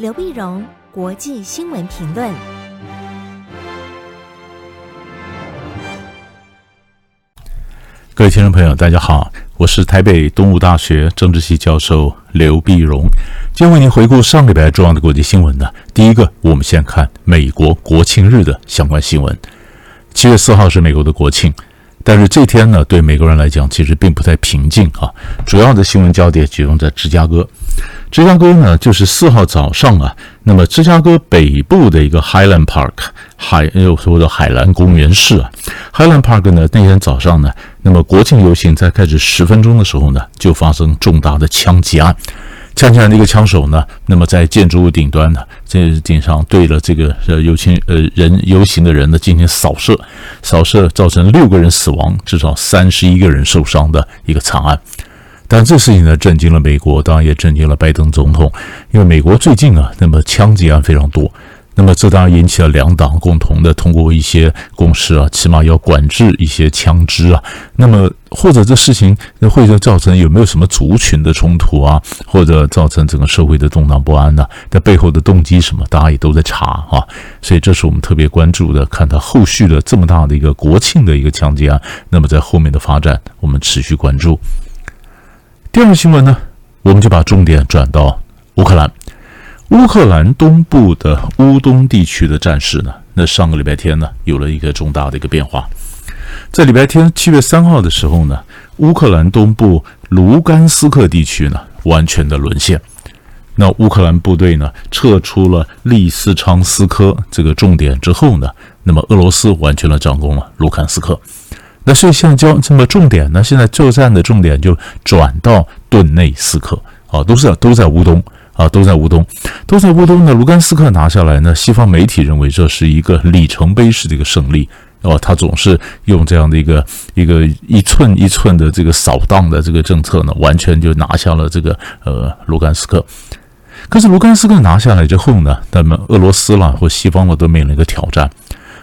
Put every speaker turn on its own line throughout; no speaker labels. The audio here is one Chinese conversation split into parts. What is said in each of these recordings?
刘碧荣，国际新闻评论。
各位听众朋友，大家好，我是台北东吴大学政治系教授刘碧荣，今天为您回顾上礼拜重要的国际新闻呢。第一个，我们先看美国国庆日的相关新闻。七月四号是美国的国庆。但是这天呢，对美国人来讲，其实并不太平静啊。主要的新闻焦点集中在芝加哥。芝加哥呢，就是四号早上啊，那么芝加哥北部的一个 Highland Park 海，又说的海兰公园市啊，Highland Park 呢，那天早上呢，那么国庆游行在开始十分钟的时候呢，就发生重大的枪击案。枪枪的一个枪手呢，那么在建筑物顶端呢，这顶上对了这个呃游行呃人游行的人呢进行扫射，扫射造成六个人死亡，至少三十一个人受伤的一个惨案。但这事情呢，震惊了美国，当然也震惊了拜登总统，因为美国最近啊，那么枪击案非常多。那么这当然引起了两党共同的通过一些共识啊，起码要管制一些枪支啊。那么或者这事情那会造成有没有什么族群的冲突啊，或者造成整个社会的动荡不安呢？在背后的动机什么，大家也都在查啊。所以这是我们特别关注的，看它后续的这么大的一个国庆的一个枪击案，那么在后面的发展，我们持续关注。第二个新闻呢，我们就把重点转到乌克兰。乌克兰东部的乌东地区的战事呢，那上个礼拜天呢，有了一个重大的一个变化。在礼拜天七月三号的时候呢，乌克兰东部卢甘斯克地区呢，完全的沦陷。那乌克兰部队呢，撤出了利斯昌斯科这个重点之后呢，那么俄罗斯完全的掌控了卢甘斯克。那所以现在交这么重点呢，现在作战的重点就转到顿内斯克啊，都是都在乌东。啊，都在乌东，都在乌东呢。卢甘斯克拿下来呢，西方媒体认为这是一个里程碑式的一个胜利。哦，他总是用这样的一个一个一寸一寸的这个扫荡的这个政策呢，完全就拿下了这个呃卢甘斯克。可是卢甘斯克拿下来之后呢，那么俄罗斯啦或西方了都面临一个挑战。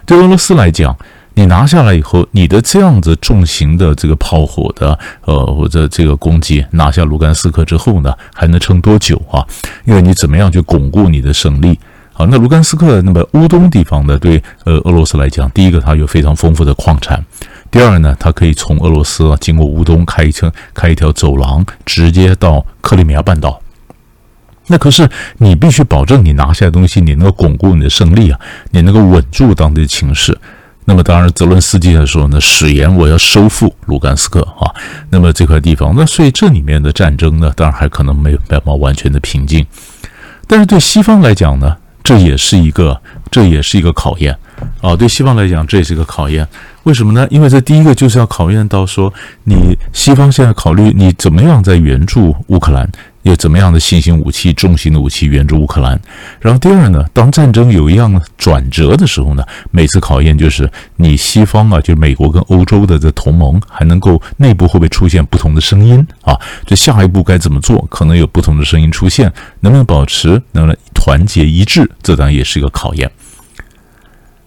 对俄罗斯来讲。你拿下来以后，你的这样子重型的这个炮火的，呃，或者这个攻击拿下卢甘斯克之后呢，还能撑多久啊？因为你怎么样去巩固你的胜利？好，那卢甘斯克那么乌东地方呢，对呃俄罗斯来讲，第一个它有非常丰富的矿产，第二呢，它可以从俄罗斯啊经过乌东开一条开一条走廊，直接到克里米亚半岛。那可是你必须保证你拿下的东西，你能够巩固你的胜利啊，你能够稳住当地的情势。那么当然，泽伦斯基的时候呢，誓言我要收复卢甘斯克啊。那么这块地方，那所以这里面的战争呢，当然还可能没有办法完全的平静。但是对西方来讲呢，这也是一个，这也是一个考验啊。对西方来讲，这也是一个考验。为什么呢？因为这第一个就是要考验到说，你西方现在考虑你怎么样在援助乌克兰。有怎么样的新型武器、重型的武器援助乌克兰？然后第二呢，当战争有一样转折的时候呢，每次考验就是你西方啊，就美国跟欧洲的这同盟还能够内部会不会出现不同的声音啊？这下一步该怎么做？可能有不同的声音出现，能不能保持能不能团结一致？这当然也是一个考验。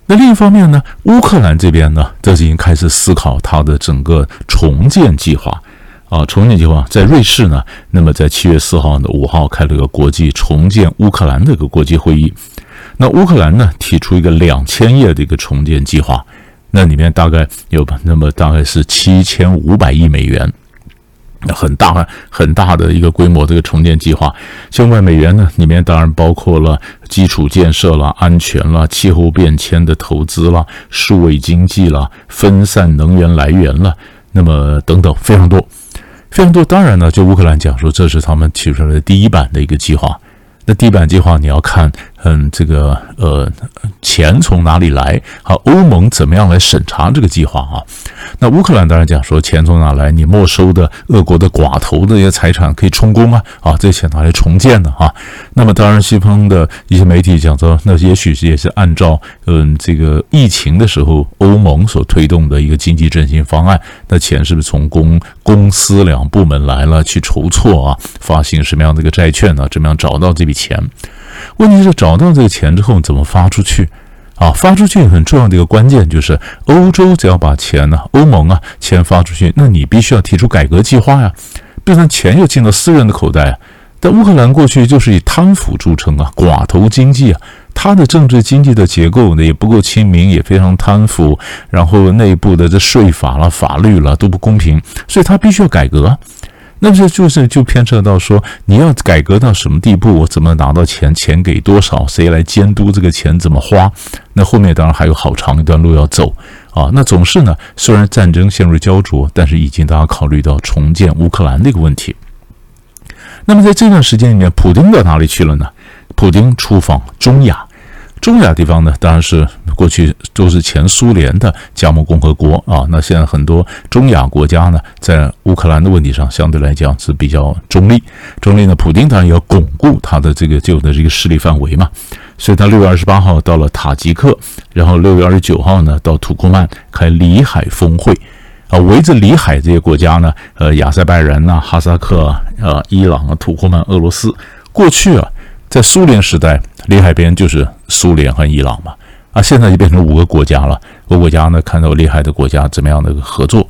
那另一方面呢，乌克兰这边呢，这是已经开始思考它的整个重建计划。啊，重建计划在瑞士呢。那么在七月四号的五号开了个国际重建乌克兰的一个国际会议。那乌克兰呢提出一个两千页的一个重建计划，那里面大概有吧那么大概是七千五百亿美元，那很大很大的一个规模这个重建计划。千万美元呢里面当然包括了基础建设了、安全了、气候变迁的投资了、数位经济了、分散能源来源了，那么等等非常多。非常多，当然呢，就乌克兰讲说，这是他们提出来的第一版的一个计划。那第一版计划你要看，嗯，这个呃，钱从哪里来？好，欧盟怎么样来审查这个计划啊？那乌克兰当然讲说，钱从哪来？你没收的俄国的寡头的一些财产可以充公啊，啊，这钱拿来重建的啊。那么当然，西方的一些媒体讲说，那也许是也是按照嗯这个疫情的时候欧盟所推动的一个经济振兴方案，那钱是不是从公公司两部门来了去筹措啊？发行什么样的一个债券呢？怎么样找到这笔钱？问题是找到这个钱之后怎么发出去？啊，发出去很重要的一个关键就是欧洲只要把钱呢，欧盟啊钱发出去，那你必须要提出改革计划呀，变成钱又进到私人的口袋啊，但乌克兰过去就是以贪腐著称啊，寡头经济啊，它的政治经济的结构呢也不够亲民，也非常贪腐，然后内部的这税法了、法律了都不公平，所以它必须要改革。那这就是就牵扯到说，你要改革到什么地步？怎么拿到钱？钱给多少？谁来监督这个钱怎么花？那后面当然还有好长一段路要走啊。那总是呢，虽然战争陷入焦灼，但是已经大家考虑到重建乌克兰这个问题。那么在这段时间里面，普京到哪里去了呢？普京出访中亚。中亚地方呢，当然是过去都是前苏联的加盟共和国啊。那现在很多中亚国家呢，在乌克兰的问题上相对来讲是比较中立。中立呢，普京当然要巩固他的这个旧的这个势力范围嘛。所以他六月二十八号到了塔吉克，然后六月二十九号呢到土库曼开里海峰会啊。围着里海这些国家呢，呃，亚塞拜然呐、哈萨克啊、呃、伊朗啊、土库曼、俄罗斯，过去啊。在苏联时代，里海边就是苏联和伊朗嘛，啊，现在就变成五个国家了。五个国家呢，看到里海的国家怎么样的合作，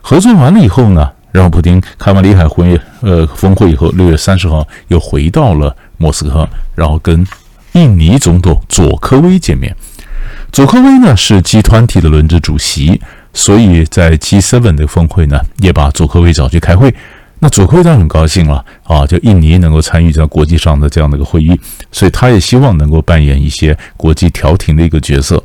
合作完了以后呢，然后普京开完里海会呃峰会以后，六月三十号又回到了莫斯科，然后跟印尼总统佐科威见面。佐科威呢是集团体的轮值主席，所以在 G7 的峰会呢，也把佐科威找去开会。那佐科威当然很高兴了啊，就印尼能够参与在国际上的这样的一个会议，所以他也希望能够扮演一些国际调停的一个角色。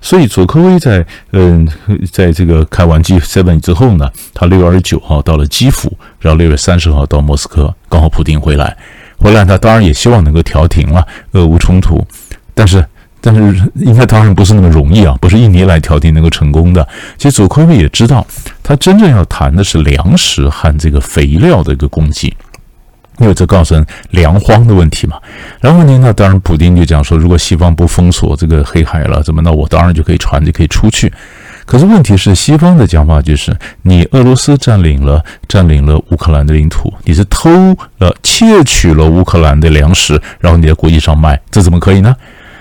所以佐科威在嗯，在这个开完 G7 之后呢，他六月二十九号到了基辅，然后六月三十号到莫斯科，刚好普丁回来，回来他当然也希望能够调停了俄乌冲突，但是。但是应该当然不是那么容易啊，不是印尼来调停能够成功的。其实佐科威也知道，他真正要谈的是粮食和这个肥料的一个供给，因为这造成粮荒的问题嘛。然后呢，当然普京就讲说，如果西方不封锁这个黑海了，怎么那我当然就可以船就可以出去。可是问题是，西方的讲法就是，你俄罗斯占领了占领了乌克兰的领土，你是偷了窃取了乌克兰的粮食，然后你在国际上卖，这怎么可以呢？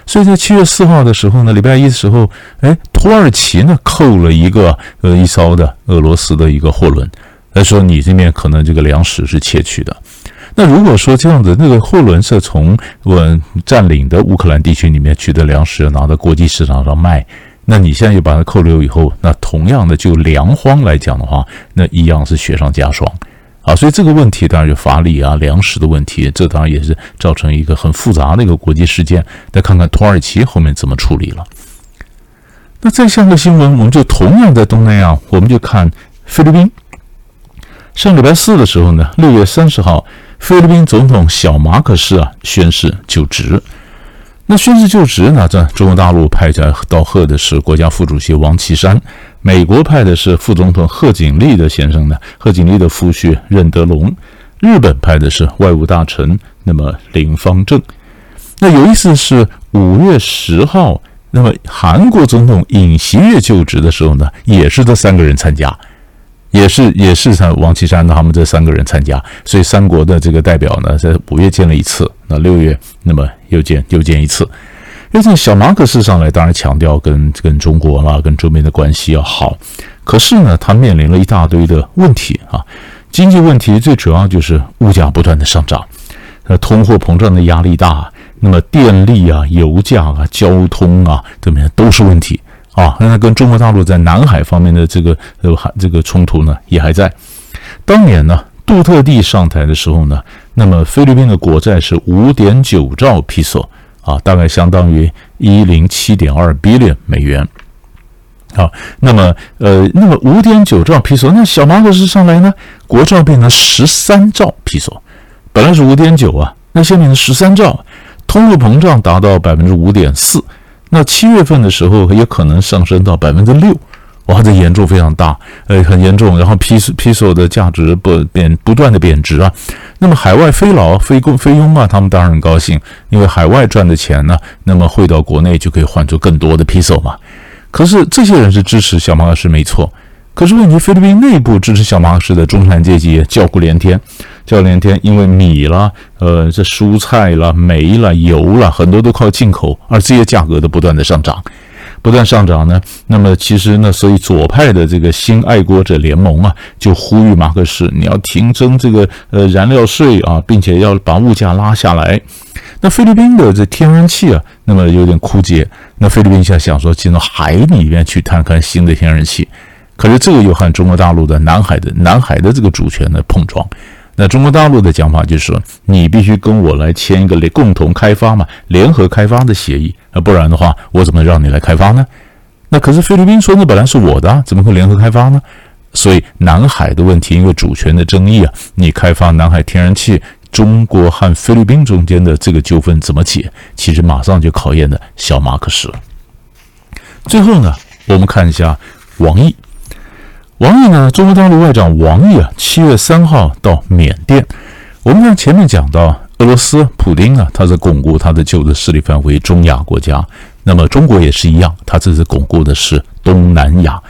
所以在七月四号的时候呢，礼拜一的时候，哎，土耳其呢扣了一个呃一艘的俄罗斯的一个货轮，他说你这边可能这个粮食是窃取的。那如果说这样子，那个货轮是从我占领的乌克兰地区里面取得粮食，拿到国际市场上卖，那你现在又把它扣留以后，那同样的就粮荒来讲的话，那一样是雪上加霜。啊，所以这个问题当然有法理啊，粮食的问题，这当然也是造成一个很复杂的一个国际事件。再看看土耳其后面怎么处理了。那再下个新闻，我们就同样在东南亚，我们就看菲律宾。上礼拜四的时候呢，六月三十号，菲律宾总统小马可斯啊宣誓就职。那宣誓就职呢，在中国大陆派来道贺的是国家副主席王岐山。美国派的是副总统贺锦丽的先生呢，贺锦丽的夫婿任德龙；日本派的是外务大臣，那么林芳正。那有意思的是五月十号，那么韩国总统尹锡悦就职的时候呢，也是这三个人参加，也是也是像王岐山他们这三个人参加，所以三国的这个代表呢，在五月见了一次，那六月那么又见又见一次。因为小马可仕上来，当然强调跟跟中国啦、跟周边的关系要好。可是呢，他面临了一大堆的问题啊，经济问题最主要就是物价不断的上涨，呃，通货膨胀的压力大。那么电力啊、油价啊、交通啊，这边都是问题啊。那跟中国大陆在南海方面的这个呃这个冲突呢，也还在。当年呢，杜特地上台的时候呢，那么菲律宾的国债是五点九兆披索。啊，大概相当于一零七点二 billion 美元。好，那么呃，那么五点九兆披索，那小马可斯上来呢，国债变成十三兆披索，本来是五点九啊，那现在变成十三兆，通货膨胀达到百分之五点四，那七月份的时候也可能上升到百分之六。哇，这严重非常大，呃，很严重。然后披披索的价值不贬，不断的贬值啊。那么海外非劳、非工、非佣啊，他们当然很高兴，因为海外赚的钱呢，那么汇到国内就可以换出更多的披索嘛。可是这些人是支持小马克思没错，可是问题菲律宾内部支持小马克思的中产阶级叫苦连天，叫连天，因为米啦、呃，这蔬菜啦、煤啦、油啦，很多都靠进口，而这些价格都不断的上涨。不断上涨呢，那么其实呢，所以左派的这个新爱国者联盟啊，就呼吁马克思你要停征这个呃燃料税啊，并且要把物价拉下来。那菲律宾的这天然气啊，那么有点枯竭，那菲律宾现在想说进到海里面去探看新的天然气，可是这个又和中国大陆的南海的南海的这个主权的碰撞。那中国大陆的讲法就是说，你必须跟我来签一个共同开发嘛，联合开发的协议，那，不然的话，我怎么让你来开发呢？那可是菲律宾说，那本来是我的，怎么会联合开发呢？所以南海的问题，因为主权的争议啊，你开发南海天然气，中国和菲律宾中间的这个纠纷怎么解？其实马上就考验的小马可仕了。最后呢，我们看一下王毅。王毅呢？中国大陆外长王毅啊，七月三号到缅甸。我们看前面讲到，俄罗斯普丁啊，他是巩固他的旧的势力范围中亚国家。那么中国也是一样，他这是巩固的是东南亚。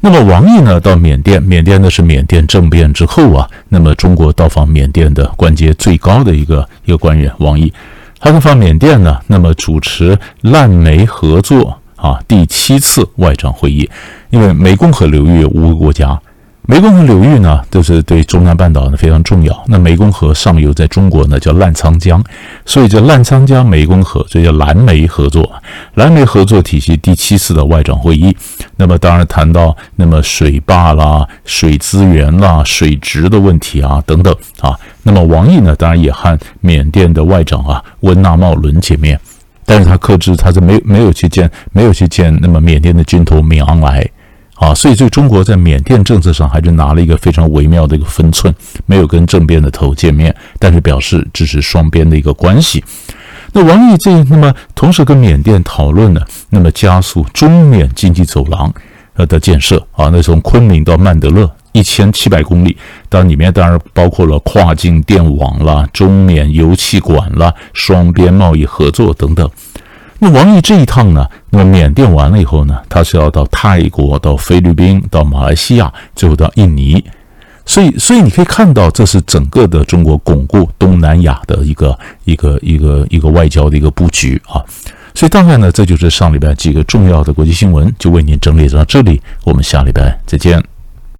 那么王毅呢，到缅甸，缅甸呢是缅甸政变之后啊，那么中国到访缅甸的官阶最高的一个一个官员王毅，他到访缅甸呢，那么主持烂煤合作。啊，第七次外长会议，因为湄公河流域有五个国家，湄公河流域呢都是对中南半岛呢非常重要。那湄公河上游在中国呢叫澜沧江，所以叫澜沧江湄公河，所以叫蓝湄合作。蓝湄合作体系第七次的外长会议，那么当然谈到那么水坝啦、水资源啦、水质的问题啊等等啊。那么王毅呢，当然也和缅甸的外长啊温纳茂伦见面。但是他克制，他是没没有去见，没有去见那么缅甸的军头敏昂莱啊，所以这中国在缅甸政策上还是拿了一个非常微妙的一个分寸，没有跟政变的头见面，但是表示支持双边的一个关系。那王毅这那么同时跟缅甸讨论呢，那么加速中缅经济走廊呃的建设啊，那从昆明到曼德勒。一千七百公里，当然里面当然包括了跨境电网啦、中缅油气管啦、双边贸易合作等等。那王毅这一趟呢，那么缅甸完了以后呢，他是要到泰国、到菲律宾、到马来西亚，最后到印尼。所以，所以你可以看到，这是整个的中国巩固东南亚的一个一个一个一个外交的一个布局啊。所以，大概呢，这就是上礼拜几个重要的国际新闻，就为您整理到这里。我们下礼拜再见。